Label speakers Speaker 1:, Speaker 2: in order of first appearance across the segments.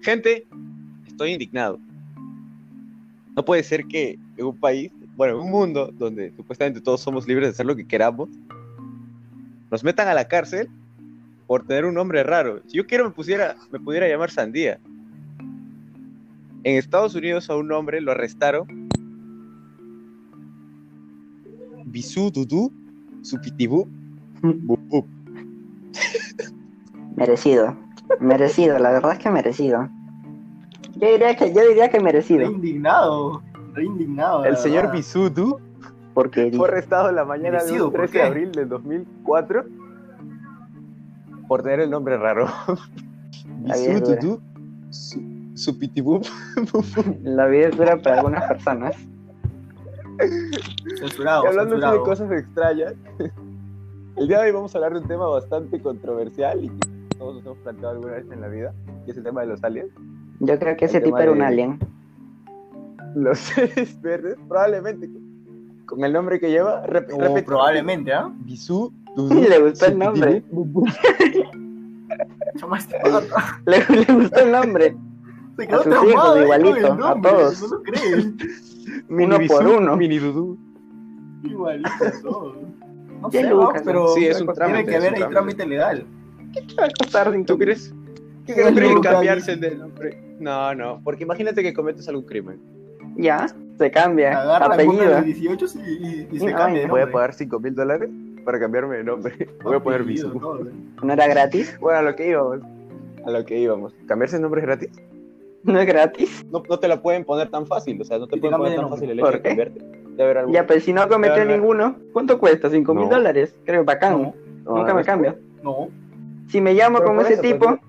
Speaker 1: Gente, estoy indignado. No puede ser que en un país, bueno, en un mundo donde supuestamente todos somos libres de hacer lo que queramos, nos metan a la cárcel por tener un nombre raro. Si yo quiero me pusiera, me pudiera llamar Sandía. En Estados Unidos a un hombre lo arrestaron. Bisú Dudu, Supitibú.
Speaker 2: Merecido. Merecido, la verdad es que merecido. Yo diría que, yo diría que
Speaker 3: Re
Speaker 2: merecido.
Speaker 3: indignado. Re indignado.
Speaker 1: El señor. Bisudu
Speaker 2: Porque
Speaker 1: fue arrestado la mañana del
Speaker 3: ¿por
Speaker 1: 13
Speaker 3: qué?
Speaker 1: de abril del 2004 por tener el nombre raro. Bisudu, Su- Supitibú.
Speaker 2: la vida es dura para algunas personas.
Speaker 3: Censurado.
Speaker 1: Y hablando de cosas extrañas, el día de hoy vamos a hablar de un tema bastante controversial y que todos nos hemos planteado alguna vez en la vida, que es el tema de los aliens.
Speaker 2: Yo creo que ese tipo era un alien.
Speaker 1: Los seres verdes, probablemente con el nombre que lleva, rep-
Speaker 3: O
Speaker 1: repito,
Speaker 3: probablemente, ¿ah?
Speaker 1: Bisú,
Speaker 2: Le gustó el nombre. Le, le gustó el nombre.
Speaker 3: Se quedó
Speaker 2: A sus
Speaker 3: traumado
Speaker 2: hijos, igualito,
Speaker 3: el
Speaker 2: a todos.
Speaker 3: No lo crees.
Speaker 2: Uno por uno.
Speaker 1: Mini Dudu.
Speaker 3: Igualito todo. No
Speaker 2: Ya,
Speaker 3: sé,
Speaker 2: Lucas,
Speaker 3: ¿no? pero
Speaker 1: Sí, es un
Speaker 3: tiene
Speaker 1: trámite,
Speaker 3: que
Speaker 1: es
Speaker 3: haber ahí
Speaker 1: trámite.
Speaker 3: legal.
Speaker 2: ¿Qué va a costar
Speaker 1: ¿Tú crees?
Speaker 2: ¿Qué
Speaker 1: ¿Tú crees que
Speaker 2: Lucas?
Speaker 1: cambiarse de nombre? No, no, porque imagínate que cometes algún crimen.
Speaker 2: Ya, se cambia.
Speaker 3: Agarra
Speaker 2: Apellido.
Speaker 3: de 18 y, y, y se
Speaker 2: No,
Speaker 3: cambia
Speaker 1: Voy a pagar 5 mil dólares para cambiarme de nombre. Voy a poner Bisú.
Speaker 3: todo.
Speaker 2: ¿No era gratis?
Speaker 1: Bueno, a lo que íbamos. A lo que íbamos. ¿Cambiarse de nombre es gratis?
Speaker 2: ¿No es gratis?
Speaker 1: No, no te la pueden poner tan fácil. O sea, no te pueden poner tan fácil el hecho de
Speaker 2: ¿Por qué?
Speaker 1: cambiarte. Algún-
Speaker 2: Ya, pues si no cometió ninguno, ¿cuánto cuesta? ¿Cinco mil
Speaker 1: No.
Speaker 2: dólares? Creo bacán.
Speaker 3: No,
Speaker 1: No,
Speaker 2: Nunca
Speaker 1: no
Speaker 2: me cambio.
Speaker 3: no.
Speaker 2: Si me llamo
Speaker 1: Pero
Speaker 2: como ese
Speaker 1: eso,
Speaker 2: tipo,
Speaker 1: pues,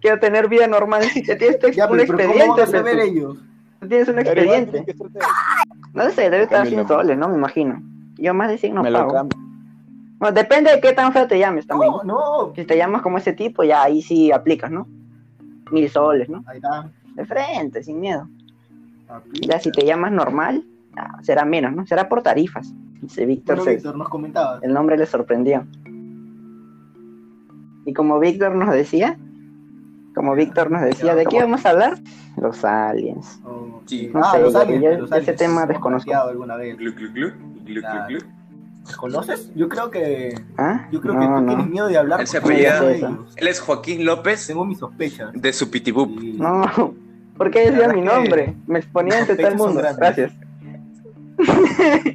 Speaker 2: quiero tener vida normal. Ya tienes
Speaker 3: Ya,
Speaker 2: un
Speaker 3: pero, ¿cómo
Speaker 2: expediente.
Speaker 3: a saber
Speaker 2: pues,
Speaker 3: ellos?
Speaker 2: tú tienes un
Speaker 1: igual
Speaker 2: expediente.
Speaker 1: tienes
Speaker 2: No sé, debe estar
Speaker 1: Cambio el
Speaker 2: 100
Speaker 1: nombre.
Speaker 2: soles, ¿no? Me imagino. Yo más de 100 no
Speaker 1: Me lo
Speaker 2: pago.
Speaker 1: cambio.
Speaker 2: Bueno, depende de qué tan feo te llames también.
Speaker 3: No, no.
Speaker 2: Si te llamas como ese tipo, ya ahí sí aplicas, ¿no? Mil soles, ¿no?
Speaker 3: Ahí está.
Speaker 2: De frente, sin miedo. Ya si te llamas normal, ya, será menos, ¿no? Será por tarifas. Dice Víctor,
Speaker 3: Bueno,
Speaker 2: se-
Speaker 3: Víctor, nos comentabas.
Speaker 2: el nombre le sorprendió. Y como Víctor nos decía, como Víctor nos decía, ¿de qué vamos a hablar? Los aliens.
Speaker 3: Oh,
Speaker 4: Sí.
Speaker 2: No
Speaker 3: ah,
Speaker 2: sé,
Speaker 3: los aliens,
Speaker 2: yo
Speaker 3: los
Speaker 2: ese
Speaker 3: aliens.
Speaker 2: tema desconozco.
Speaker 3: alguna vez.
Speaker 4: Glu, glu, glu, glu,
Speaker 3: Claro.
Speaker 4: glu, glu.
Speaker 3: ¿Conoces? Yo creo que
Speaker 2: ¿Ah?
Speaker 3: yo creo que
Speaker 2: no,
Speaker 3: tú tienes
Speaker 2: no.
Speaker 3: miedo de hablar
Speaker 4: Él se
Speaker 3: con
Speaker 4: apellida-. Él es Joaquín López
Speaker 3: Tengo mis sospechas.
Speaker 4: de Supitibup.
Speaker 3: Sí.
Speaker 2: No, ¿por qué decía mi
Speaker 3: es que
Speaker 2: nombre? Me exponía ante todo el mundo. Gracias.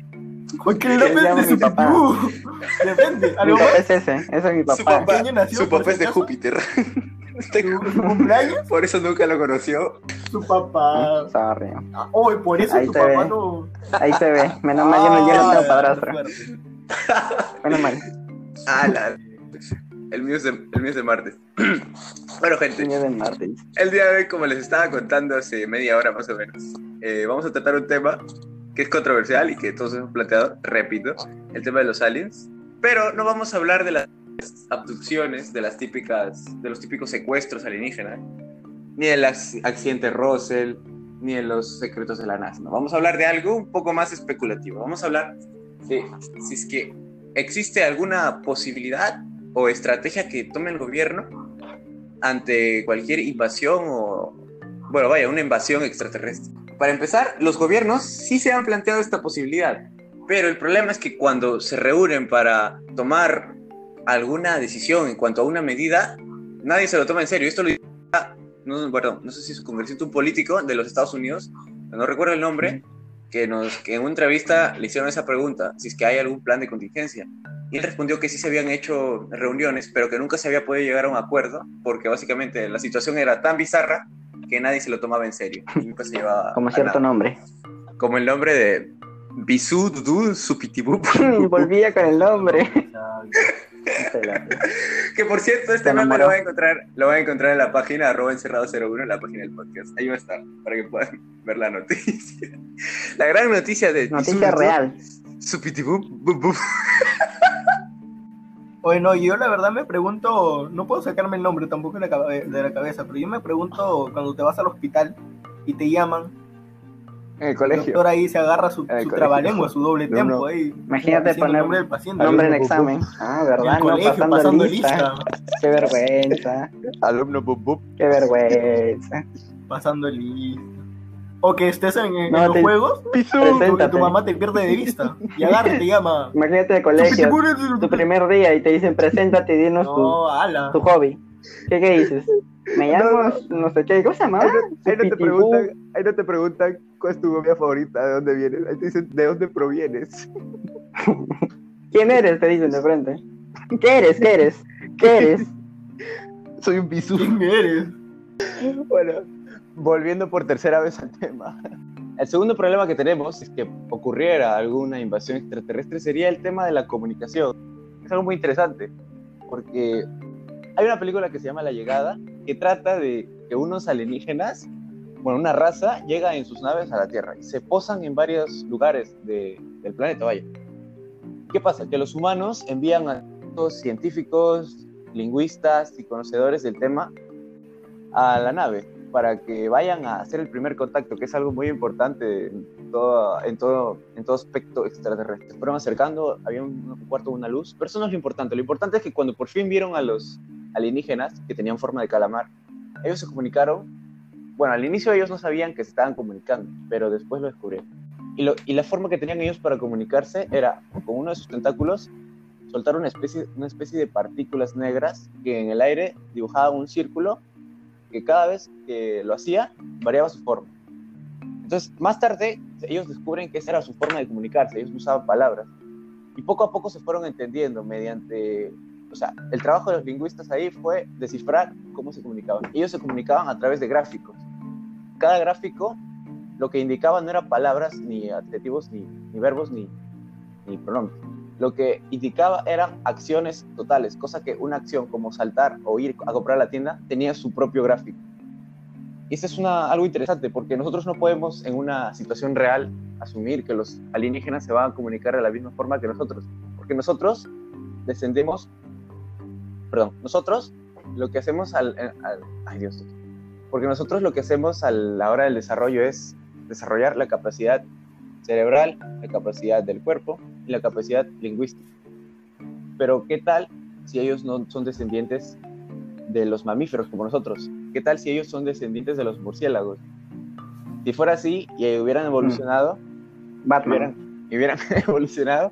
Speaker 2: Se
Speaker 3: López de
Speaker 2: mi papá.
Speaker 3: Depende. ¿A
Speaker 2: Mi
Speaker 3: lo
Speaker 2: papá es ese, ese es mi
Speaker 4: Su
Speaker 2: papá.
Speaker 4: papá,
Speaker 3: ¿Qué año nació,
Speaker 4: su papá es de? Júpiter.
Speaker 3: ¿Su, su cumpleaños?
Speaker 4: Por eso nunca lo conoció.
Speaker 3: Su papá.
Speaker 2: Sorry.
Speaker 3: Ah, Oh, y por eso
Speaker 2: Ahí
Speaker 3: tu
Speaker 2: se
Speaker 3: papá
Speaker 2: ve.
Speaker 3: no.
Speaker 2: Ahí se ve. Menos mal, yo no, yo no
Speaker 3: Ah,
Speaker 2: tengo padrastro.
Speaker 3: fuerte.
Speaker 2: Menos mal.
Speaker 4: Ah, la- El mío es de, el mío es de martes. bueno, gente,
Speaker 2: Señor de Martins.
Speaker 4: el día de hoy, como les estaba contando hace media hora más o menos, eh, vamos a tratar un tema que es controversial y que todos hemos planteado, repito, el tema de los aliens. Pero no vamos a hablar de las abducciones, de las típicas, de los típicos secuestros alienígenas, ni del ac- accidente Russell, ni de los secretos de la NASA. ¿no? Vamos a hablar de algo un poco más especulativo. Vamos a hablar de si es que existe alguna posibilidad o estrategia que tome el gobierno ante cualquier invasión o, bueno, vaya, una invasión extraterrestre. Para empezar, los gobiernos sí se han planteado esta posibilidad, pero el problema es que cuando se reúnen para tomar alguna decisión en cuanto a una medida, nadie se lo toma en serio. Esto lo no, perdón, no sé si es un congresista, un político de los Estados Unidos, no recuerdo el nombre, que, nos, que en una entrevista le hicieron esa pregunta, si es que hay algún plan de contingencia. Y él respondió que sí se habían hecho reuniones, pero que nunca se había podido llegar a un acuerdo, porque básicamente la situación era tan bizarra que nadie se lo tomaba en serio. Y nunca se llevaba
Speaker 2: Como cierto
Speaker 4: nada.
Speaker 2: nombre.
Speaker 4: Como el nombre de Bisú Dudu Supitibup.
Speaker 2: Volvía con el nombre.
Speaker 4: que por cierto, este
Speaker 2: enamoró.
Speaker 4: lo van a encontrar, lo van a encontrar en la página arroba encerrado01, en la página del podcast. Ahí va a estar, para que puedan ver la noticia. La gran noticia de
Speaker 2: Noticia
Speaker 4: Bisú
Speaker 2: real.
Speaker 4: Supitibup. Bup.
Speaker 3: Bueno, yo la verdad me pregunto, no puedo sacarme el nombre tampoco de la, cabe- de la cabeza, pero yo me pregunto cuando te vas al hospital y te llaman
Speaker 1: En el
Speaker 3: El
Speaker 1: colegio.
Speaker 3: doctor ahí se agarra su,
Speaker 1: el
Speaker 3: su trabalengua, su doble
Speaker 1: No, no.
Speaker 3: ahí.
Speaker 2: Imagínate
Speaker 3: el
Speaker 2: poner
Speaker 3: nombre del paciente.
Speaker 2: Nombre en examen. Ah, ¿verdad?
Speaker 3: el
Speaker 2: No,
Speaker 3: colegio,
Speaker 2: pasando,
Speaker 3: pasando
Speaker 2: lista.
Speaker 3: lista.
Speaker 2: Qué vergüenza.
Speaker 1: Alumno bup bup.
Speaker 2: Qué vergüenza.
Speaker 3: Pasando lista. O que estés en, en-
Speaker 2: No,
Speaker 3: los
Speaker 2: te-
Speaker 3: juegos
Speaker 1: Pisú.
Speaker 3: y tu, mamá te pierde de vista. Y agarra y te llama.
Speaker 2: Imagínate de colegio, tu primer día y te dicen, preséntate y dinos tu,
Speaker 3: No,
Speaker 2: tu hobby. ¿Qué, qué dices? Me llamo, no sé qué, ¿cómo se llama?
Speaker 1: Ahí no, ahí no te preguntan, ahí no te preguntan cuál es tu comida favorita, de dónde vienes. Ahí te dicen de dónde provienes.
Speaker 2: ¿Quién eres? Te dicen de frente. ¿Qué eres? ¿Qué eres? ¿Qué eres?
Speaker 1: Soy un bisú.
Speaker 3: ¿Quién eres?
Speaker 1: Bueno, volviendo por tercera vez al tema. El segundo problema que tenemos es que ocurriera alguna invasión extraterrestre sería el tema de la comunicación. Es algo muy interesante, porque hay una película que se llama La Llegada, que trata de que unos alienígenas, bueno, una raza, llega en sus naves a la Tierra y se posan en varios lugares de- del planeta, vaya. ¿Qué pasa? Que los humanos envían a estos científicos, lingüistas y conocedores del tema a la nave para que vayan a hacer el primer contacto, que es algo muy importante en todo, en todo, en todo aspecto extraterrestre. Fueron acercando, había un, un cuarto, una luz, pero eso no es lo importante. Lo importante es que cuando por fin vieron a los alienígenas que tenían forma de calamar, ellos se comunicaron. Bueno, al inicio ellos no sabían que se estaban comunicando, pero después lo descubrieron. Y, lo- y la forma que tenían ellos para comunicarse era con uno de sus tentáculos soltar una especie, una especie de partículas negras que en el aire dibujaban un círculo que cada vez que lo hacía variaba su forma. Entonces, más tarde, ellos descubren que esa era su forma de comunicarse, ellos usaban palabras. Y poco a poco se fueron entendiendo mediante, o sea, el trabajo de los lingüistas ahí fue descifrar cómo se comunicaban. Ellos se comunicaban a través de gráficos. Cada gráfico lo que indicaba no eran palabras, ni adjetivos, ni, ni verbos, ni, ni pronombres. Lo que indicaba eran acciones totales, cosa que una acción como saltar o ir a comprar la tienda tenía su propio gráfico. Y eso es una, algo interesante porque nosotros no podemos en una situación real asumir que los alienígenas se van a comunicar de la misma forma que nosotros, porque nosotros descendemos, perdón, nosotros lo que hacemos al, al- ay Dios, porque nosotros lo que hacemos a la hora del desarrollo es desarrollar la capacidad cerebral, la capacidad del cuerpo y la capacidad lingüística. Pero ¿qué tal si ellos no son descendientes de los mamíferos como nosotros? ¿Qué tal si ellos son descendientes de los murciélagos? Si fuera así y hubieran evolucionado,
Speaker 2: Batman.
Speaker 1: hubieran, y hubieran evolucionado,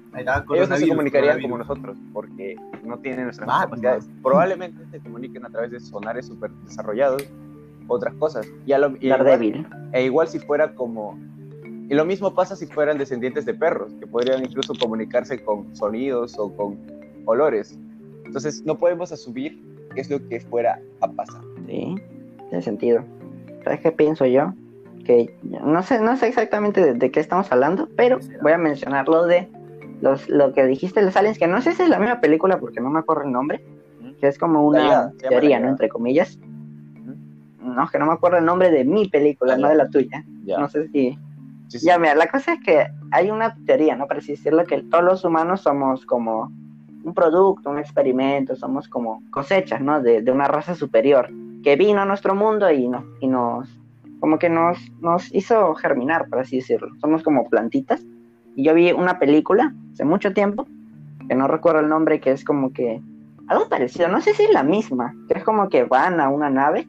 Speaker 1: ellos no se comunicarían como nosotros, porque no tienen nuestras capacidades. Probablemente se comuniquen a través de sonares súper desarrollados, otras cosas. Y a lo- y igual- e igual si fuera como... Y lo mismo pasa si fueran descendientes de perros, que podrían incluso comunicarse con sonidos o con olores. Entonces no podemos asumir qué es lo que fuera a pasar.
Speaker 2: Sí, tiene sentido. ¿Sabes qué pienso yo? Que no sé, no sé exactamente de, de qué estamos hablando, pero voy a mencionar lo de los, lo que dijiste de los aliens, que no sé si es la misma película porque no me acuerdo el nombre, que es como una teoría, ¿no? Entre comillas. No, que no me acuerdo el nombre de mi película,
Speaker 1: Ah,
Speaker 2: no de la tuya.
Speaker 1: Ya,
Speaker 2: No sé si...
Speaker 1: sí, sí.
Speaker 2: Ya, mira, la cosa es que hay una teoría, ¿no? Para así decirlo, que todos los humanos somos como un producto, un experimento, somos como cosechas, ¿no? De, de una raza superior que vino a nuestro mundo y, no, y nos, como que nos, nos hizo germinar, por así decirlo. Somos como plantitas. Y yo vi una película hace mucho tiempo, que no recuerdo el nombre, que es como que algo parecido, no sé si es la misma, que es como que van a una nave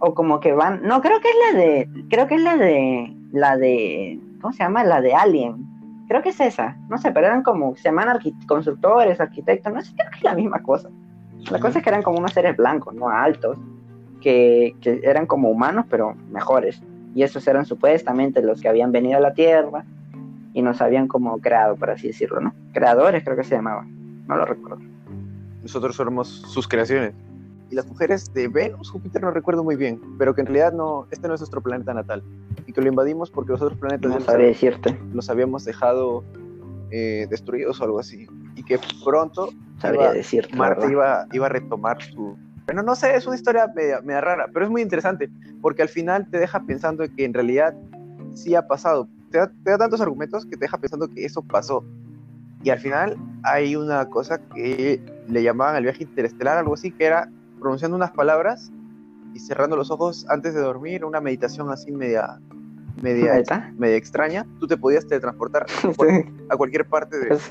Speaker 2: o como que van, no, creo que es la de, creo que es la de, la de, ¿cómo se llama? La de Alien. Creo que es esa, no sé, pero eran como, se llaman constructores, arquitectos, no sé, creo que es la misma cosa. La cosa es que eran como unos seres blancos, no altos, que, que eran como humanos, pero mejores. Y esos eran supuestamente los que habían venido a la Tierra y nos habían como creado, por así decirlo, ¿no? Creadores creo que se llamaban, no lo recuerdo.
Speaker 1: Nosotros somos sus creaciones. Y las mujeres de Venus, Júpiter, no recuerdo muy bien, pero que en realidad no, este no es nuestro planeta natal. Y que lo invadimos porque los otros planetas
Speaker 2: No decirte,
Speaker 1: los habíamos dejado eh, destruidos o algo así. Y que pronto
Speaker 2: sabría
Speaker 1: Iba-
Speaker 2: decirte.
Speaker 1: Marte iba, iba a retomar su... Bueno, no sé, es una historia media, media rara, pero es muy interesante, porque al final te deja pensando que en realidad sí ha pasado. Te da, te da tantos argumentos que te deja pensando que eso pasó. Y al final hay una cosa que le llamaban el viaje interestelar, algo así, que era pronunciando unas palabras y cerrando los ojos antes de dormir, una meditación así media, media,
Speaker 2: está.
Speaker 1: media extraña, tú te podías teletransportar a, cual- a cualquier parte de,
Speaker 2: es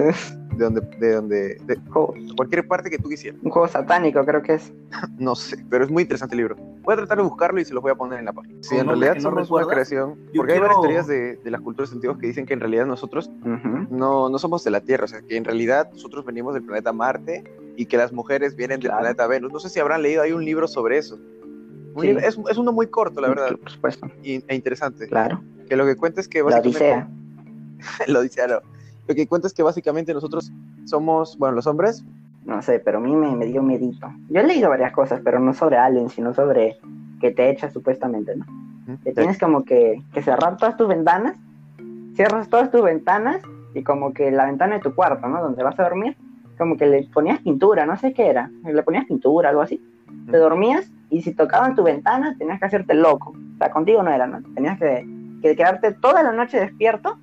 Speaker 1: de donde, de donde, de
Speaker 2: un juego-
Speaker 1: cualquier parte que tú quisieras.
Speaker 2: un juego satánico, creo que es.
Speaker 1: No sé, pero es muy interesante el libro. Voy a tratar de buscarlo y se los voy a poner en la página. Sí,
Speaker 3: ¿Con
Speaker 1: en realidad
Speaker 3: que no
Speaker 1: somos una creación,
Speaker 3: Yo
Speaker 1: porque hay varias
Speaker 3: quiero-
Speaker 1: teorías de, de las culturas antiguas que dicen que en realidad nosotros
Speaker 2: Ujú.
Speaker 1: no, no somos de la Tierra, o sea, que en realidad nosotros venimos del planeta Marte y que las mujeres vienen del
Speaker 2: Claro.
Speaker 1: planeta Venus. No sé si habrán leído, hay un libro sobre eso. Un
Speaker 2: Sí.
Speaker 1: libro- es, es uno muy corto, la verdad,
Speaker 2: Por supuesto,
Speaker 1: y- e interesante.
Speaker 2: claro.
Speaker 1: Que lo que cuenta es que
Speaker 2: La
Speaker 1: básicamente...
Speaker 2: Odisea.
Speaker 1: No. Lo que cuenta es que básicamente nosotros somos, bueno, los hombres,
Speaker 2: No sé, pero a mí me, me dio miedito. Yo he leído varias cosas, pero no sobre aliens, sino sobre que te echas supuestamente, ¿no? Que tienes como que, que cerrar todas tus ventanas, cierras todas tus ventanas y como que la ventana de tu cuarto, ¿no? Donde vas a dormir, como que le ponías pintura, no sé qué era, le ponías pintura, algo así. Te dormías y si tocaban tu ventana tenías que hacerte loco. O sea, contigo no era, ¿no? Tenías que, que quedarte toda la noche despierto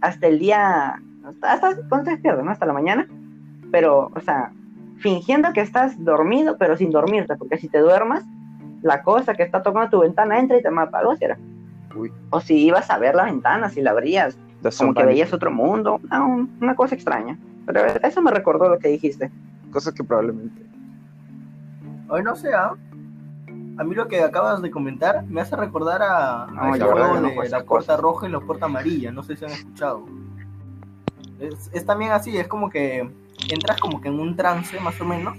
Speaker 2: hasta el día, hasta, hasta cuando te despiertas, ¿no? Hasta la mañana. Pero, o sea, fingiendo que estás dormido, pero sin dormirte, porque si te duermas, la cosa que está tocando tu ventana entra y te mata, algo así era.
Speaker 1: Uy.
Speaker 2: O si ibas a ver la ventana, si la abrías, como que veías otro mundo, una, una cosa extraña. Pero eso me recordó lo que dijiste.
Speaker 1: cosas que probablemente...
Speaker 3: Hoy no sé, ¿ah? A mí lo que acabas de comentar me hace recordar a, a
Speaker 2: No,
Speaker 3: ese
Speaker 1: yo
Speaker 3: juego
Speaker 1: no
Speaker 3: de la puerta roja y la puerta amarilla. No sé si han escuchado. Es, es también así, es como que entras como que en un trance, más o menos.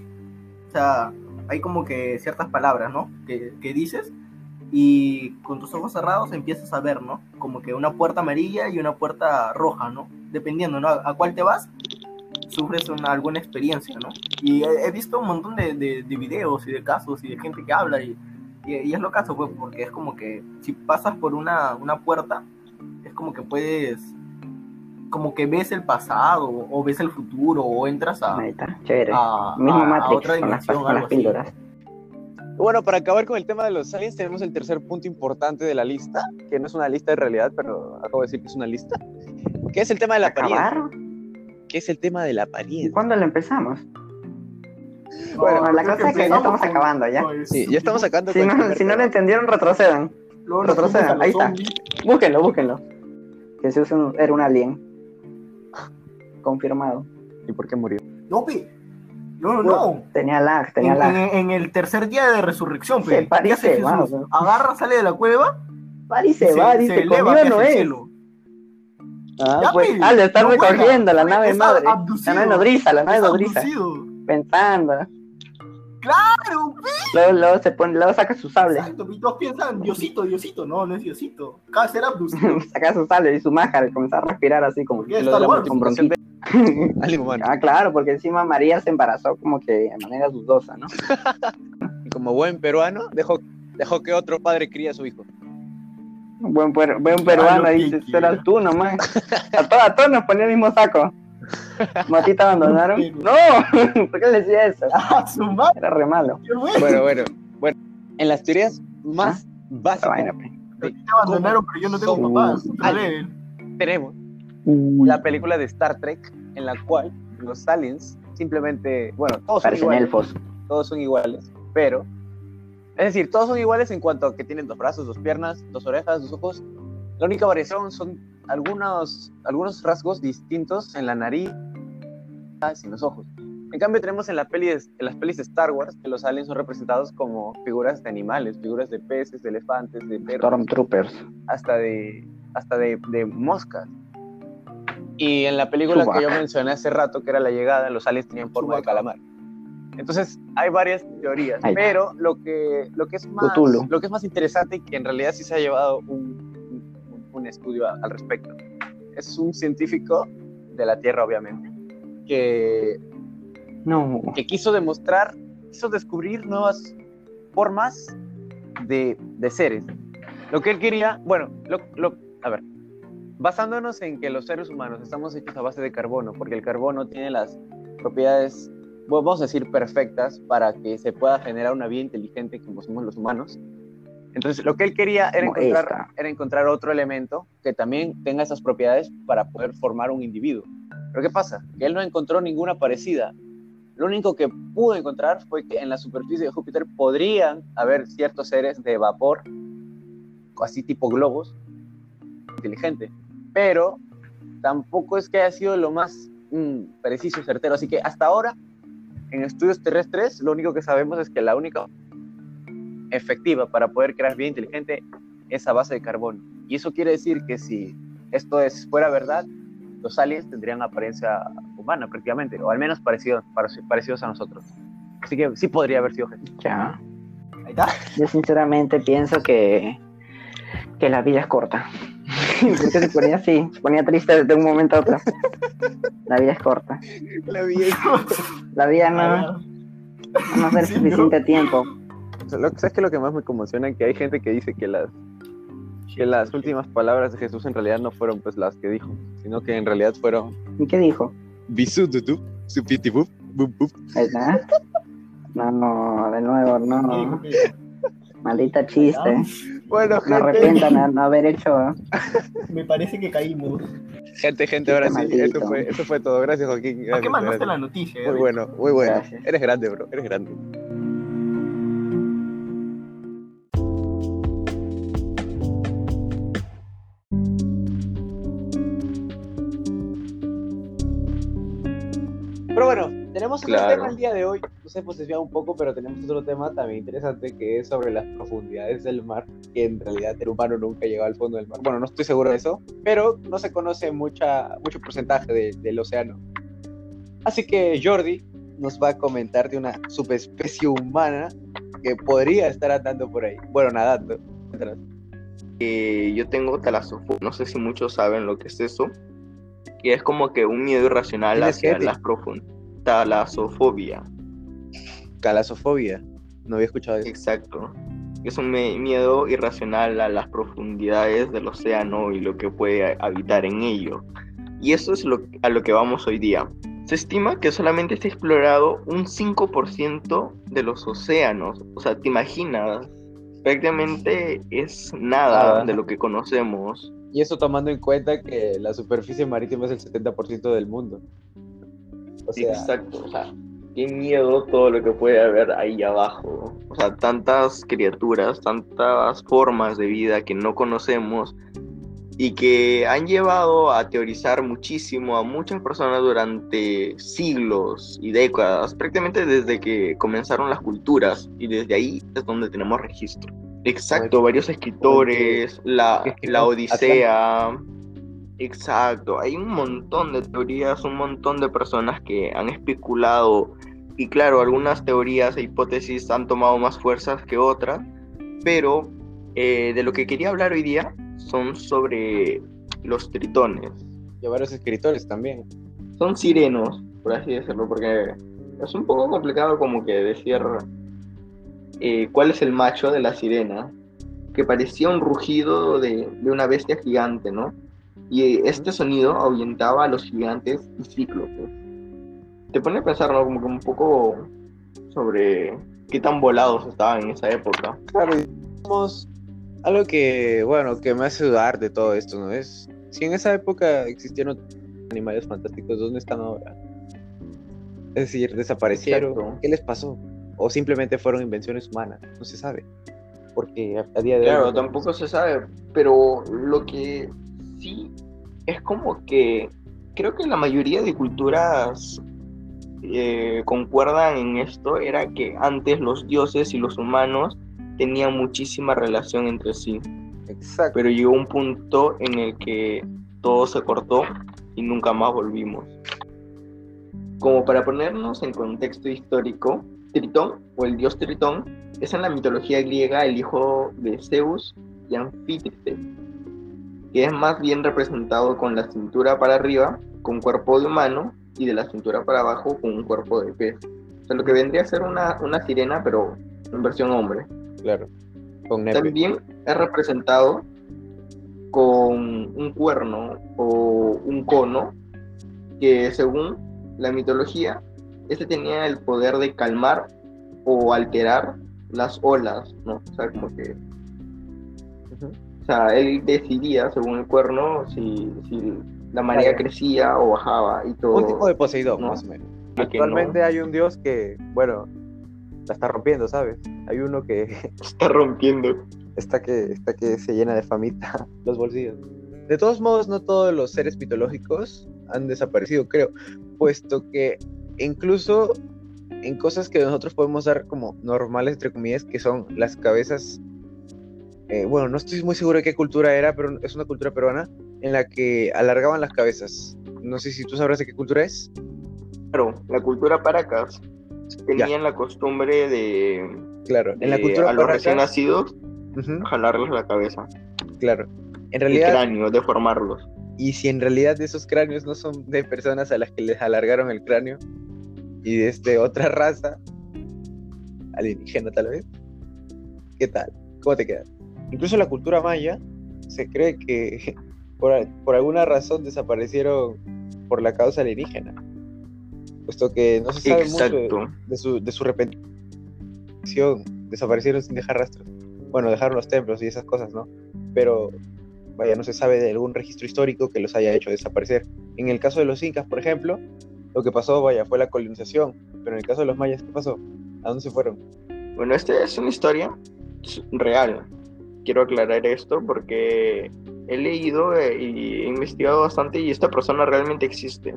Speaker 3: O sea, hay como que ciertas palabras, ¿no? Que, que dices y con tus ojos cerrados empiezas a ver, ¿no? Como que una puerta amarilla y una puerta roja, ¿no? Dependiendo, ¿no? A, a cuál te vas, sufres una, alguna experiencia, ¿no? Y he, he visto un montón de, de- de videos y de casos y de gente que habla y, y, y es lo caso, pues, porque es como que si pasas por una, una puerta, es como que puedes, como que ves el pasado o ves el futuro o entras a,
Speaker 2: está,
Speaker 3: a,
Speaker 2: Mismo
Speaker 3: a- a
Speaker 2: Matrix
Speaker 3: otra
Speaker 2: con las,
Speaker 3: dimensión,
Speaker 2: con las
Speaker 3: algo así.
Speaker 2: píldoras.
Speaker 1: Bueno, para acabar con el tema de los aliens, tenemos el tercer punto importante de la lista, que no es una lista en realidad, pero acabo de decir que es una lista, que es el tema de la apariencia. Que es el tema de la
Speaker 2: ¿Y
Speaker 1: apariencia.
Speaker 2: cuándo lo empezamos?
Speaker 1: Bueno,
Speaker 2: Bueno, la cosa es que ya estamos
Speaker 3: con-
Speaker 2: acabando ya.
Speaker 1: Sí, ya estamos sacando.
Speaker 2: Si no, si no lo entendieron, retrocedan.
Speaker 3: Luego
Speaker 2: retrocedan, ahí está.
Speaker 3: zombies.
Speaker 2: Búsquenlo, búsquenlo. Jesús un- era un alien. Confirmado.
Speaker 1: ¿Y por qué murió?
Speaker 3: No, pe. No, no, no.
Speaker 2: Tenía lag, tenía
Speaker 3: En,
Speaker 2: lag.
Speaker 3: en- en el tercer día de resurrección,
Speaker 2: Se
Speaker 3: pe. ¿Qué
Speaker 2: parece.
Speaker 3: Agarra, sale de la cueva
Speaker 2: Va se, va, dice,
Speaker 3: eleva
Speaker 2: conmigo
Speaker 3: pe,
Speaker 2: no
Speaker 3: hacia el
Speaker 2: es.
Speaker 3: cielo.
Speaker 2: Ah, pues, ah, le están
Speaker 3: no
Speaker 2: recogiendo la nave
Speaker 3: es
Speaker 2: madre.
Speaker 3: abducido,
Speaker 2: La nave nodriza, la nave nodriza.
Speaker 3: abducido.
Speaker 2: Pensando.
Speaker 3: Claro.
Speaker 2: Luego, luego se pone, luego saca su sable.
Speaker 3: Exacto, y todos piensan, Diosito, Diosito. No, no es Diosito. Acaba de ser abducido.
Speaker 2: saca su sable y su y comenzar a respirar así como
Speaker 3: es
Speaker 1: Lo de la
Speaker 2: con
Speaker 1: humano.
Speaker 2: Ah, claro, porque encima María se embarazó como que de manera dudosa, ¿no?
Speaker 1: Y como buen peruano, dejó, dejó que otro padre cría a su hijo.
Speaker 2: Buen, puer- buen peruano,
Speaker 3: Ah, quiera.
Speaker 2: eras tú nomás. A todos, a todos nos ponía el mismo saco. Matita abandonaron. No, ¿por qué le decía eso?
Speaker 3: Ah, su madre,
Speaker 2: Era re malo.
Speaker 3: bueno.
Speaker 1: Bueno, bueno. En las teorías más
Speaker 2: Esa
Speaker 1: básicas.
Speaker 3: Me abandonaron, pero yo no tengo papá.
Speaker 1: Ah, tenemos
Speaker 2: Uy,
Speaker 1: la película de Star Trek en la cual los aliens simplemente, bueno, todos son
Speaker 2: parecen
Speaker 1: iguales,
Speaker 2: elfos.
Speaker 1: todos son iguales, pero es decir, todos son iguales en cuanto a que tienen dos brazos, dos piernas, dos orejas, dos ojos. La única variación son algunos, algunos rasgos distintos en la nariz y en los ojos. En cambio, tenemos en, la peli de- en las pelis de Star Wars que los aliens son representados como figuras de animales, figuras de peces, de elefantes, de perros,
Speaker 2: Stormtroopers.
Speaker 1: hasta de, hasta de, de moscas. Y en la película que yo mencioné hace rato, que era La Llegada, los aliens tenían forma de calamar. Entonces, hay varias teorías,
Speaker 2: está.
Speaker 1: pero lo que, lo, que es más, lo que es más interesante y que en realidad sí se ha llevado un, un- un estudio a- al respecto, es un científico de la Tierra, obviamente, que,
Speaker 2: No.
Speaker 1: que quiso demostrar, quiso descubrir nuevas formas de, de seres. Lo que él quería, bueno, lo, lo- a ver, basándonos en que los seres humanos estamos hechos a base de carbono, porque el carbono tiene las propiedades, vamos a decir, perfectas para que se pueda generar una vida inteligente como somos los humanos. Entonces, lo que él quería era encontrar, era encontrar otro elemento que también tenga esas propiedades para poder formar un individuo. Pero ¿qué pasa? Que él no encontró ninguna parecida. Lo único que pudo encontrar fue que en la superficie de Júpiter podrían haber ciertos seres de vapor, así tipo globos, inteligente, pero tampoco es que haya sido lo más mm, preciso y certero. Así que hasta ahora, en estudios terrestres, lo único que sabemos es que la única efectiva para poder crear vida inteligente es a base de carbono. Y eso quiere decir que si esto es fuera verdad, los aliens tendrían apariencia humana prácticamente, o al menos parecidos, parecidos a nosotros. Así que sí podría haber sido Jesús.
Speaker 2: Ya.
Speaker 3: Ahí está.
Speaker 2: Yo sinceramente pienso que, que la vida es corta. Porque se ponía así, se ponía triste de un momento a otro. La vida es corta.
Speaker 1: La vida
Speaker 2: La vida no, no hace el
Speaker 3: Sí, ¿no?
Speaker 2: suficiente tiempo.
Speaker 1: ¿Sabes qué es lo que más me conmociona? Que hay gente que dice que las, que las últimas palabras de Jesús en realidad no fueron pues las que dijo, sino que en realidad fueron
Speaker 2: ¿Y qué dijo? Ahí está. No, no, de nuevo, no. Maldita chiste.
Speaker 1: Bueno,
Speaker 2: Me
Speaker 1: gente,
Speaker 2: arrepiento de no haber hecho.
Speaker 3: Me parece que caímos.
Speaker 1: gente, gente, ahora sí,
Speaker 2: Maldito.
Speaker 1: eso fue, eso fue todo. Gracias, Joaquín.
Speaker 3: ¿Por
Speaker 1: Gracias,
Speaker 3: qué mandaste
Speaker 1: gracias.
Speaker 3: la noticia?
Speaker 1: Muy bueno, muy bueno.
Speaker 2: Gracias.
Speaker 1: Eres grande, bro, eres grande. Tenemos otro
Speaker 4: Claro.
Speaker 1: tema el día de hoy. Nos hemos desviado un poco, pero tenemos otro tema también interesante que es sobre las profundidades del mar, que en realidad el humano nunca llegó al fondo del mar. Bueno, no estoy seguro de eso, pero no se conoce mucha, mucho porcentaje de- del océano. Así que Jordi nos va a comentar de una subespecie humana que podría estar andando por ahí. Bueno, nadando.
Speaker 5: Eh, yo tengo talasofobia, no sé si muchos saben lo que es eso, que es como que un miedo irracional
Speaker 1: ¿Tienes
Speaker 5: hacia las profundidades. Talasofobia,
Speaker 1: Calasofobia. No había escuchado eso.
Speaker 5: exacto. Es un miedo irracional a las profundidades del océano y lo que puede habitar en ello. Y eso es lo, a lo que vamos hoy día. Se estima que solamente está explorado un 5% de los océanos. O sea, ¿te imaginas? Prácticamente es nada
Speaker 1: Nada.
Speaker 5: de lo que conocemos.
Speaker 1: Y eso tomando en cuenta que la superficie marítima es el 70% del mundo. O sea,
Speaker 5: Exacto, o sea, qué miedo todo lo que puede haber ahí abajo. O sea, tantas criaturas, tantas formas de vida que no conocemos y que han llevado a teorizar muchísimo a muchas personas durante siglos y décadas, prácticamente desde que comenzaron las culturas y desde ahí es donde tenemos registro. Exacto, varios escritores, la, la Odisea, exacto, hay un montón de teorías, un montón de personas que han especulado y claro, algunas teorías e hipótesis han tomado más fuerzas que otras, pero eh, de lo que quería hablar hoy día son sobre los tritones.
Speaker 1: y varios escritores también.
Speaker 5: Son sirenos, por así decirlo, porque es un poco complicado como que decir eh, cuál es el macho de la sirena, que parecía un rugido de, de una bestia gigante, ¿no? Y este sonido ahuyentaba a los gigantes y cíclopes. Te pone a pensar, ¿no? Como que un poco sobre qué tan volados estaban en esa época.
Speaker 1: Claro, tenemos algo que, bueno, que me hace dudar de todo esto, ¿no? Es, si en esa época existieron animales fantásticos, ¿dónde están ahora? Es decir, desaparecieron,
Speaker 5: Exacto.
Speaker 1: ¿qué les pasó? O simplemente fueron invenciones humanas, no se sabe. Porque a, a día de
Speaker 5: Claro,
Speaker 1: hoy...
Speaker 5: tampoco se sabe, pero lo que sí es como que creo que la mayoría de culturas eh, concuerdan en esto, era que antes los dioses y los humanos tenían muchísima relación entre sí,
Speaker 1: Exacto.
Speaker 5: pero llegó un punto en el que todo se cortó y nunca más volvimos. Como para ponernos en contexto histórico, Tritón o el dios Tritón es en la mitología griega el hijo de Zeus y Anfítrite, que es más bien representado con la cintura para arriba, con cuerpo de humano, y de la cintura para abajo con un cuerpo de pez. O sea, lo que vendría a ser una, una sirena, pero en versión hombre.
Speaker 1: Claro. Con.
Speaker 5: También es representado con un cuerno o un cono, que según la mitología, este tenía el poder de calmar o alterar las olas, ¿no? O sea, como que. O sea, él decidía, según el cuerno, si, si la marea
Speaker 2: Claro.
Speaker 5: crecía o bajaba y todo.
Speaker 1: Un tipo de Poseidón,
Speaker 5: ¿no?
Speaker 1: más o menos. Actualmente
Speaker 5: no,
Speaker 1: hay un dios que, bueno, la está rompiendo, ¿sabes? Hay uno que
Speaker 5: está rompiendo.
Speaker 1: está que, está que se llena de famita los bolsillos. de todos modos, no todos los seres mitológicos han desaparecido, creo, puesto que incluso en cosas que nosotros podemos dar como normales, entre comillas, que son las cabezas, eh, bueno, no estoy muy seguro de qué cultura era, pero es una cultura peruana en la que alargaban las cabezas. No sé si tú sabrás de qué cultura es.
Speaker 5: Claro, la cultura Paracas tenían la costumbre de,
Speaker 1: Claro, en la cultura
Speaker 5: a los
Speaker 1: Paracas-
Speaker 5: recién nacidos
Speaker 1: Ujú,
Speaker 5: jalarles la cabeza,
Speaker 1: claro. En
Speaker 5: el
Speaker 1: realidad,
Speaker 5: cráneo, deformarlos.
Speaker 1: y si en realidad esos cráneos no son de personas a las que les alargaron el cráneo y de este, otra raza, alienígena tal vez, ¿qué tal? ¿Cómo te quedas? Incluso la cultura maya se cree que por, por alguna razón desaparecieron por la causa alienígena, puesto que no se sabe mucho de, su, de su repetición, desaparecieron sin dejar rastros. Bueno, dejaron los templos y esas cosas, ¿no? Pero, vaya, no se sabe de algún registro histórico que los haya hecho desaparecer. En el caso de los incas, por ejemplo, lo que pasó, vaya, fue la colonización. Pero en el caso de los mayas, ¿qué pasó? ¿A dónde se fueron?
Speaker 5: Bueno, esta es una historia real. Quiero aclarar esto porque he leído y he investigado bastante y esta persona realmente existe.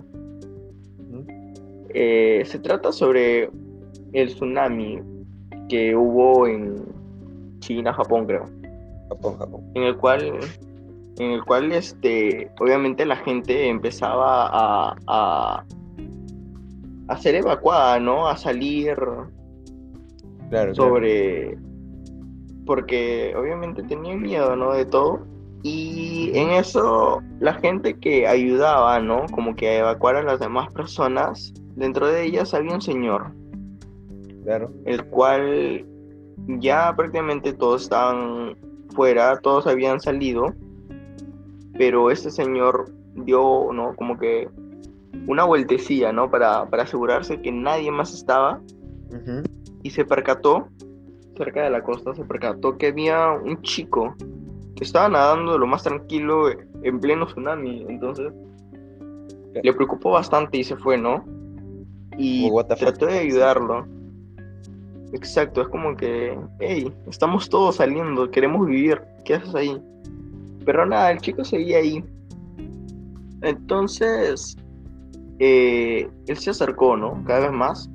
Speaker 5: Eh, se trata sobre el tsunami que hubo en China, Japón, creo.
Speaker 1: Japón, Japón.
Speaker 5: en el cual en el cual este obviamente la gente empezaba a, a, a ser evacuada no a salir
Speaker 1: Claro, claro.
Speaker 5: Porque obviamente tenían miedo no de todo. Y en eso la gente que ayudaba no como que a evacuar a las demás personas dentro de ellas había un señor.
Speaker 1: Claro.
Speaker 5: el cual ya prácticamente todos estaban fuera, todos habían salido, pero este señor dio, ¿no? Como que una vueltecilla, ¿no? Para, para asegurarse que nadie más estaba. Y se percató, cerca de la costa, se percató que había un chico que estaba nadando de lo más tranquilo en pleno tsunami, entonces le preocupó bastante y se fue, ¿no? Y trató de ayudarlo. Exacto, es como que, hey, estamos todos saliendo, queremos vivir, ¿qué haces ahí? Pero nada, el chico seguía ahí. Entonces, eh, él se acercó, ¿no? Cada vez más.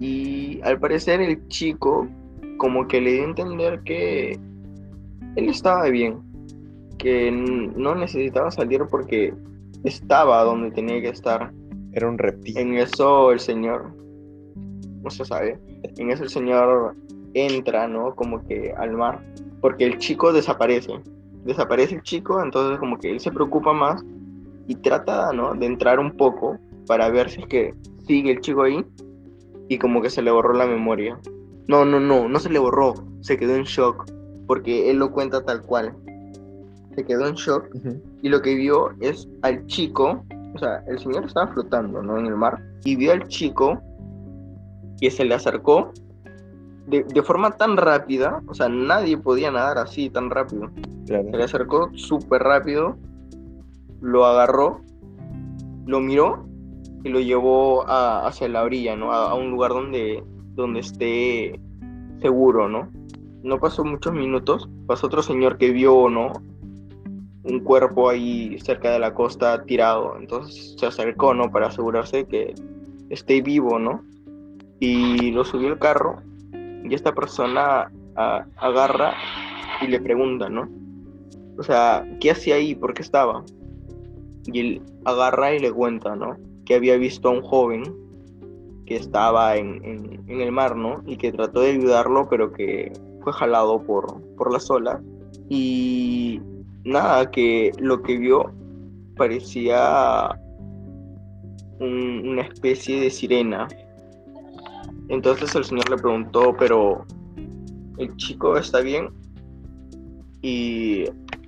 Speaker 5: Y al parecer el chico como que le dio a entender que él estaba bien, que no necesitaba salir porque estaba donde tenía que estar.
Speaker 1: Era un reptil.
Speaker 5: En eso el señor, no se sabe, en eso el señor entra, ¿no? Como que al mar, porque el chico desaparece. Desaparece el chico, entonces como que él se preocupa más y trata, ¿no? De entrar un poco para ver si es que sigue el chico ahí y como que se le borró la memoria. No, no, no, no se le borró, se quedó en shock, porque él lo cuenta tal cual. Se quedó en shock y lo que vio es al chico, o sea, el señor estaba flotando, ¿no? En el mar, y vio al chico que se le acercó de, de forma tan rápida, o sea, nadie podía nadar así tan rápido.
Speaker 1: Claro.
Speaker 5: Se le acercó súper rápido, lo agarró, lo miró y lo llevó a- hacia la orilla, ¿no? A, a un lugar donde, donde esté seguro, ¿no? No pasó muchos minutos, pasó otro señor que vio, ¿no? Un cuerpo ahí cerca de la costa tirado, entonces se acercó, ¿no? Para asegurarse que esté vivo, ¿no? Y lo subió al carro y esta persona agarra y le pregunta, ¿no? O sea, ¿qué hacía ahí? ¿Por qué estaba? Y él agarra y le cuenta, ¿no? Que había visto a un joven que estaba en, en- el mar, ¿no? Y que trató de ayudarlo, pero que fue jalado por, por las olas. Y nada, que lo que vio parecía un- una especie de sirena. Entonces el señor le preguntó, pero ¿el chico está bien? Y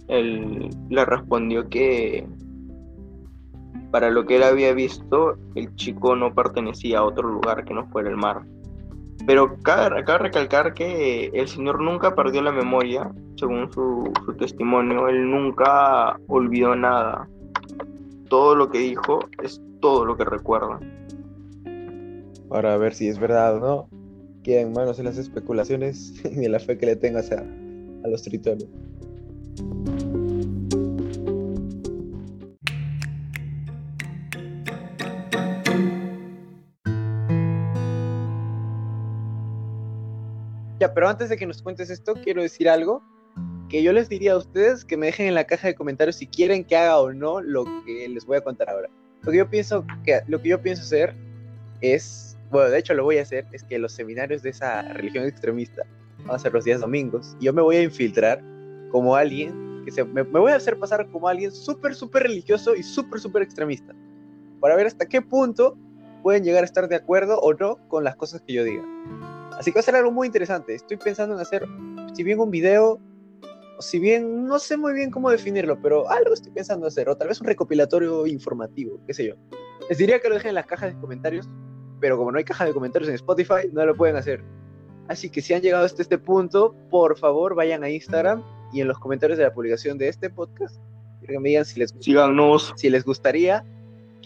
Speaker 5: él le respondió que para lo que él había visto, el chico no pertenecía a otro lugar que no fuera el mar. Pero cabe, cabe recalcar que el señor nunca perdió la memoria, según su, su testimonio, él nunca olvidó nada. Todo lo que dijo es todo lo que recuerda.
Speaker 1: Ahora a ver si es verdad o no. Queda en manos de las especulaciones y de la fe que le tengas a, a los tritones. Pero antes de que nos cuentes esto, quiero decir algo que yo les diría a ustedes que me dejen en la caja de comentarios si quieren que haga o no lo que les voy a contar ahora. Lo que yo pienso que lo que yo pienso hacer es, bueno, de hecho lo voy a hacer es que los seminarios de esa religión extremista van a ser los días domingos y yo me voy a infiltrar como alguien que se, me, me voy a hacer pasar como alguien súper súper religioso y súper súper extremista para ver hasta qué punto pueden llegar a estar de acuerdo o no con las cosas que yo diga. Así que va a ser algo muy interesante. Estoy pensando en hacer, si bien un video, o si bien no sé muy bien cómo definirlo, pero algo estoy pensando hacer, o tal vez un recopilatorio informativo, qué sé yo. Les diría que lo dejen en las cajas de comentarios, pero como no hay caja de comentarios en Spotify, no lo pueden hacer. Así que si han llegado hasta este punto, por favor vayan a Instagram y en los comentarios de la publicación de este podcast, que me digan si les,
Speaker 5: Síganos.
Speaker 1: si les gustaría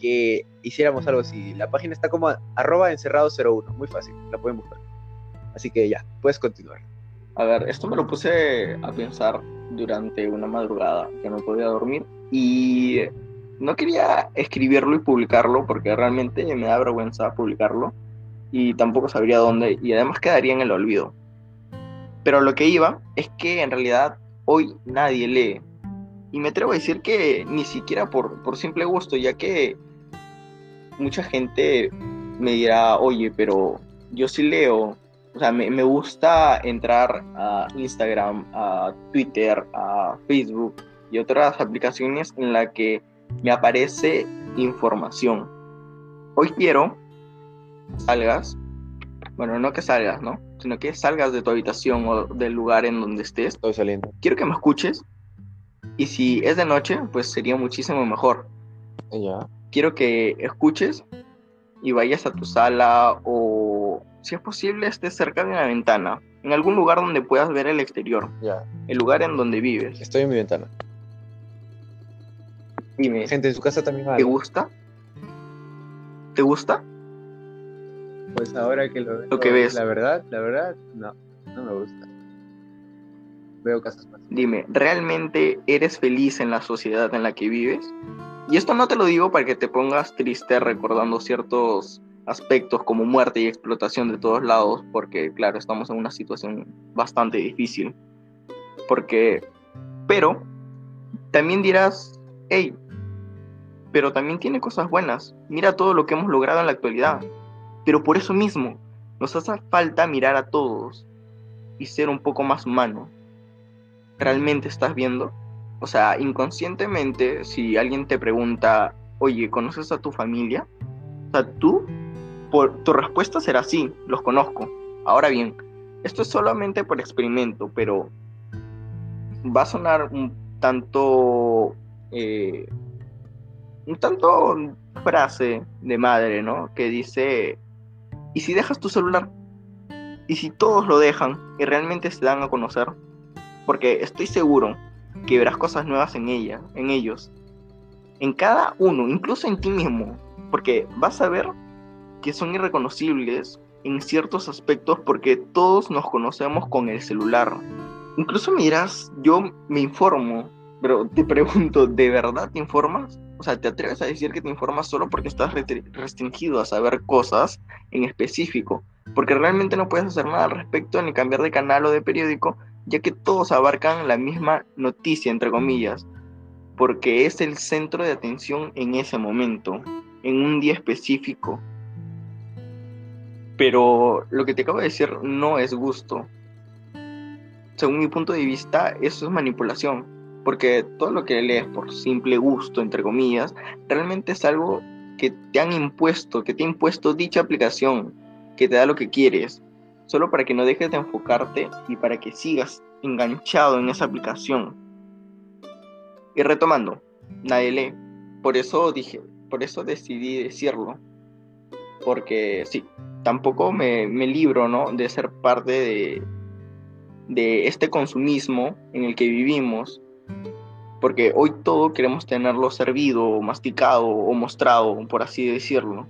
Speaker 1: que hiciéramos algo así. La página está como arroba encerrado01, muy fácil, la pueden buscar. Así que ya, puedes continuar.
Speaker 5: A ver, esto me lo puse a pensar durante una madrugada que no podía dormir y no quería escribirlo y publicarlo porque realmente me da vergüenza publicarlo y tampoco sabría dónde y además quedaría en el olvido. Pero lo que iba es que en realidad hoy nadie lee. Y me atrevo a decir que ni siquiera por, por simple gusto, ya que mucha gente me dirá, oye, pero yo sí leo. O sea, me, me gusta entrar a Instagram, a Twitter, a Facebook y otras aplicaciones en las que me aparece información. Hoy quiero salgas, bueno, no que salgas, ¿no? Sino que salgas de tu habitación o del lugar en donde estés.
Speaker 1: Estoy saliendo.
Speaker 5: Quiero que me escuches y si es de noche, pues sería muchísimo mejor.
Speaker 1: Ya.
Speaker 5: Quiero que escuches y vayas a tu sala o, si es posible, estés cerca de una ventana, en algún lugar donde puedas ver el exterior,
Speaker 1: Ya.
Speaker 5: el lugar en donde vives.
Speaker 1: Estoy en mi ventana.
Speaker 5: Dime,
Speaker 1: Gente, en su casa también
Speaker 5: ¿te
Speaker 1: hay.
Speaker 5: gusta? ¿Te gusta?
Speaker 1: Pues ahora que lo,
Speaker 5: Lo que ves.
Speaker 1: La verdad, la verdad, no, no me gusta. Veo casas más.
Speaker 5: Dime, ¿realmente eres feliz en la sociedad en la que vives? Y esto no te lo digo para que te pongas triste recordando ciertos aspectos como muerte y explotación de todos lados, porque claro, estamos en una situación bastante difícil. Porque, pero, también dirás, hey, pero también tiene cosas buenas. Mira todo lo que hemos logrado en la actualidad. Pero por eso mismo, nos hace falta mirar a todos y ser un poco más humano realmente estás viendo? O sea, inconscientemente, si alguien te pregunta, oye, ¿conoces a tu familia? O sea, tú, por, tu respuesta será sí, los conozco. Ahora bien, esto es solamente por experimento, pero va a sonar un tanto, eh, un tanto frase de madre, ¿no? Que dice, ¿y si dejas tu celular? ¿Y si todos lo dejan y realmente se dan a conocer? porque estoy seguro que verás cosas nuevas en ella, en ellos, en cada uno, incluso en ti mismo, porque vas a ver que son irreconocibles en ciertos aspectos porque todos nos conocemos con el celular. Incluso miras, yo me informo, pero te pregunto, ¿de verdad te informas? O sea, ¿te atreves a decir que te informas solo porque estás restringido a saber cosas en específico? Porque realmente no puedes hacer nada al respecto ni cambiar de canal o de periódico ya que todos abarcan la misma noticia, entre comillas, porque es el centro de atención en ese momento, en un día específico. Pero lo que te acabo de decir no es gusto. Según mi punto de vista, eso es manipulación, porque todo lo que lees por simple gusto, entre comillas, realmente es algo que te han impuesto, que te ha impuesto dicha aplicación, que te da lo que quieres, solo para que no dejes de enfocarte y para que sigas enganchado en esa aplicación. Y retomando, nadie lee. Por eso dije, por eso decidí decirlo. Porque sí, tampoco me, me libro, ¿no? De ser parte de, de este consumismo en el que vivimos. Porque hoy todo queremos tenerlo servido, masticado o mostrado, por así decirlo.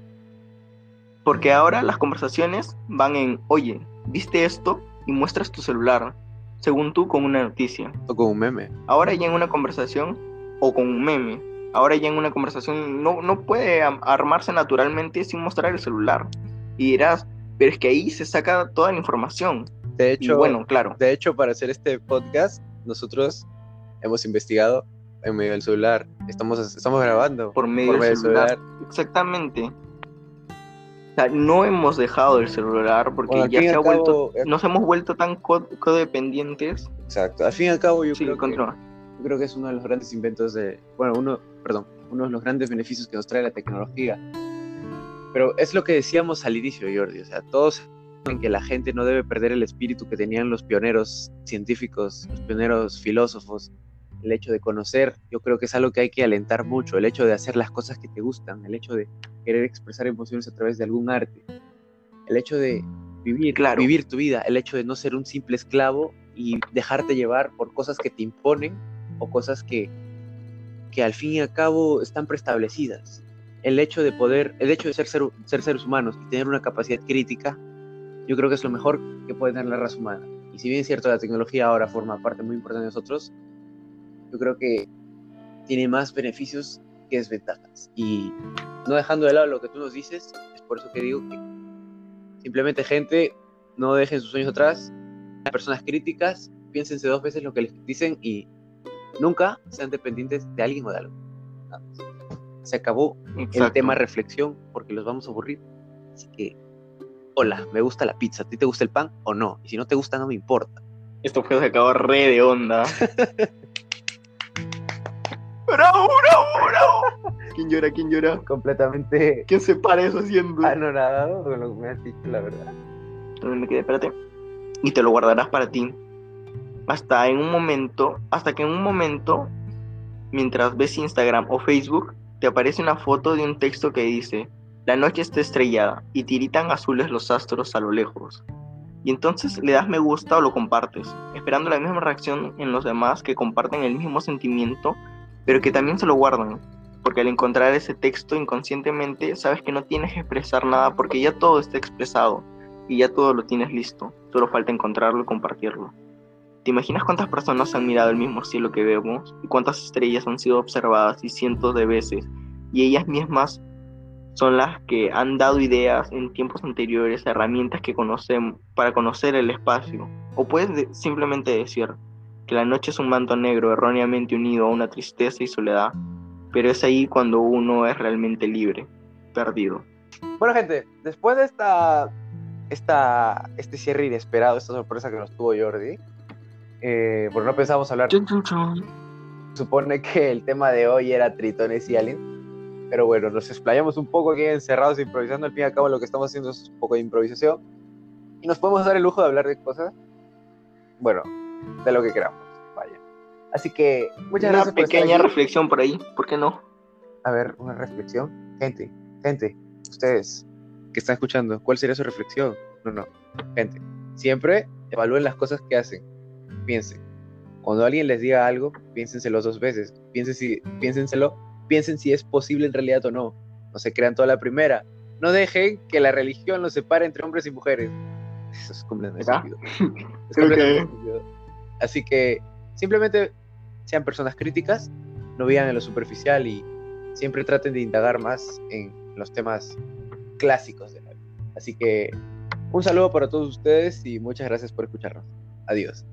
Speaker 5: Porque ahora las conversaciones van en, oye, ¿viste esto? Y muestras tu celular, según tú, con una noticia.
Speaker 1: O con un meme.
Speaker 5: Ahora ya en una conversación, o con un meme, ahora ya en una conversación no, no puede armarse naturalmente sin mostrar el celular. Y dirás, pero es que ahí se saca toda la información.
Speaker 1: De
Speaker 5: Y
Speaker 1: hecho,
Speaker 5: bueno, claro,
Speaker 1: de hecho, para hacer este podcast, nosotros hemos investigado en medio del celular. Estamos, estamos grabando
Speaker 5: por medio
Speaker 1: por medio
Speaker 5: del
Speaker 1: del
Speaker 5: celular.
Speaker 1: celular.
Speaker 5: Exactamente. O sea, no hemos dejado el celular porque
Speaker 1: Bueno,
Speaker 5: ya se ha
Speaker 1: cabo,
Speaker 5: vuelto,
Speaker 1: eh,
Speaker 5: nos hemos vuelto tan co- codependientes.
Speaker 1: Exacto. Al fin y al cabo, yo
Speaker 5: Sí,
Speaker 1: creo que. Yo creo que es uno de los grandes inventos de, bueno, uno, perdón, uno de los grandes beneficios que nos trae la tecnología. Pero es lo que decíamos al inicio, Jordi, o sea, todos en que la gente no debe perder el espíritu que tenían los pioneros científicos, los pioneros filósofos, el hecho de conocer, yo creo que es algo que hay que alentar mucho, el hecho de hacer las cosas que te gustan, el hecho de querer expresar emociones a través de algún arte, el hecho de vivir,
Speaker 5: Claro.
Speaker 1: vivir tu vida, el hecho de no ser un simple esclavo y dejarte llevar por cosas que te imponen o cosas que, que al fin y al cabo están preestablecidas. El hecho de poder, el hecho de ser, ser, ser seres humanos y tener una capacidad crítica, yo creo que es lo mejor que puede tener la raza humana. Y si bien es cierto, la tecnología ahora forma parte muy importante de nosotros, yo creo que tiene más beneficios que desventajas. Y no dejando de lado lo que tú nos dices, es por eso que digo que simplemente gente, no dejen sus sueños atrás, personas críticas, piénsense dos veces lo que les dicen y nunca sean dependientes de alguien o de algo. Nada más. Se acabó el
Speaker 5: Exacto.
Speaker 1: tema reflexión porque los vamos a aburrir. Así que, hola, me gusta la pizza. ¿A ti te gusta el pan o no? Y si no te gusta, no me importa.
Speaker 5: Esto fue se acabó re de onda. ¡Bravo, bravo, bravo! ¿Quién llora? ¿Quién llora?
Speaker 1: Completamente
Speaker 5: ¿Quién se para eso haciendo?
Speaker 1: anonadado con lo que me has dicho, la verdad.
Speaker 5: me quedé, espérate. Y te lo guardarás para ti. Hasta en un momento, hasta que en un momento, mientras ves Instagram o Facebook, te aparece una foto de un texto que dice, la noche está estrellada y tiritan azules los astros a lo lejos. Y entonces le das me gusta o lo compartes, esperando la misma reacción en los demás que comparten el mismo sentimiento, pero que también se lo guardan. Porque al encontrar ese texto inconscientemente sabes que no tienes que expresar nada porque ya todo está expresado y ya todo lo tienes listo, solo falta encontrarlo y compartirlo. ¿Te imaginas cuántas personas han mirado el mismo cielo que vemos y cuántas estrellas han sido observadas y cientos de veces y ellas mismas son las que han dado ideas en tiempos anteriores, herramientas que conocemos para conocer el espacio? O puedes de- simplemente decir que la noche es un manto negro erróneamente unido a una tristeza y soledad, pero es ahí cuando uno es realmente libre, perdido.
Speaker 1: Bueno, gente, después de esta, esta, este cierre inesperado, esta sorpresa que nos tuvo Jordi, eh, porque no pensábamos hablar, supone que el tema de hoy era tritones y aliens, pero bueno, nos explayamos un poco aquí encerrados improvisando, al fin y al cabo lo que estamos haciendo es un poco de improvisación, y nos podemos dar el lujo de hablar de cosas, bueno, de lo que queramos, vaya. Así que, muchas
Speaker 5: Una
Speaker 1: gracias estar
Speaker 5: pequeña reflexión por ahí, ¿por qué no?
Speaker 1: A ver, una reflexión. Gente, gente, ustedes que están escuchando, ¿cuál sería su reflexión? No, no. Gente, siempre evalúen las cosas que hacen. Piensen. Cuando alguien les diga algo, piénsenselo dos veces. Piensen si, piénsenselo, piensen si es posible en realidad o no. No se crean toda la primera. No dejen que la religión los separe entre hombres y mujeres. Eso es completamente estúpido. Es completamente estúpido. Así que simplemente sean personas críticas, no vivan en lo superficial y siempre traten de indagar más en los temas clásicos de la vida. Así que un saludo para todos ustedes y muchas gracias por escucharnos. Adiós.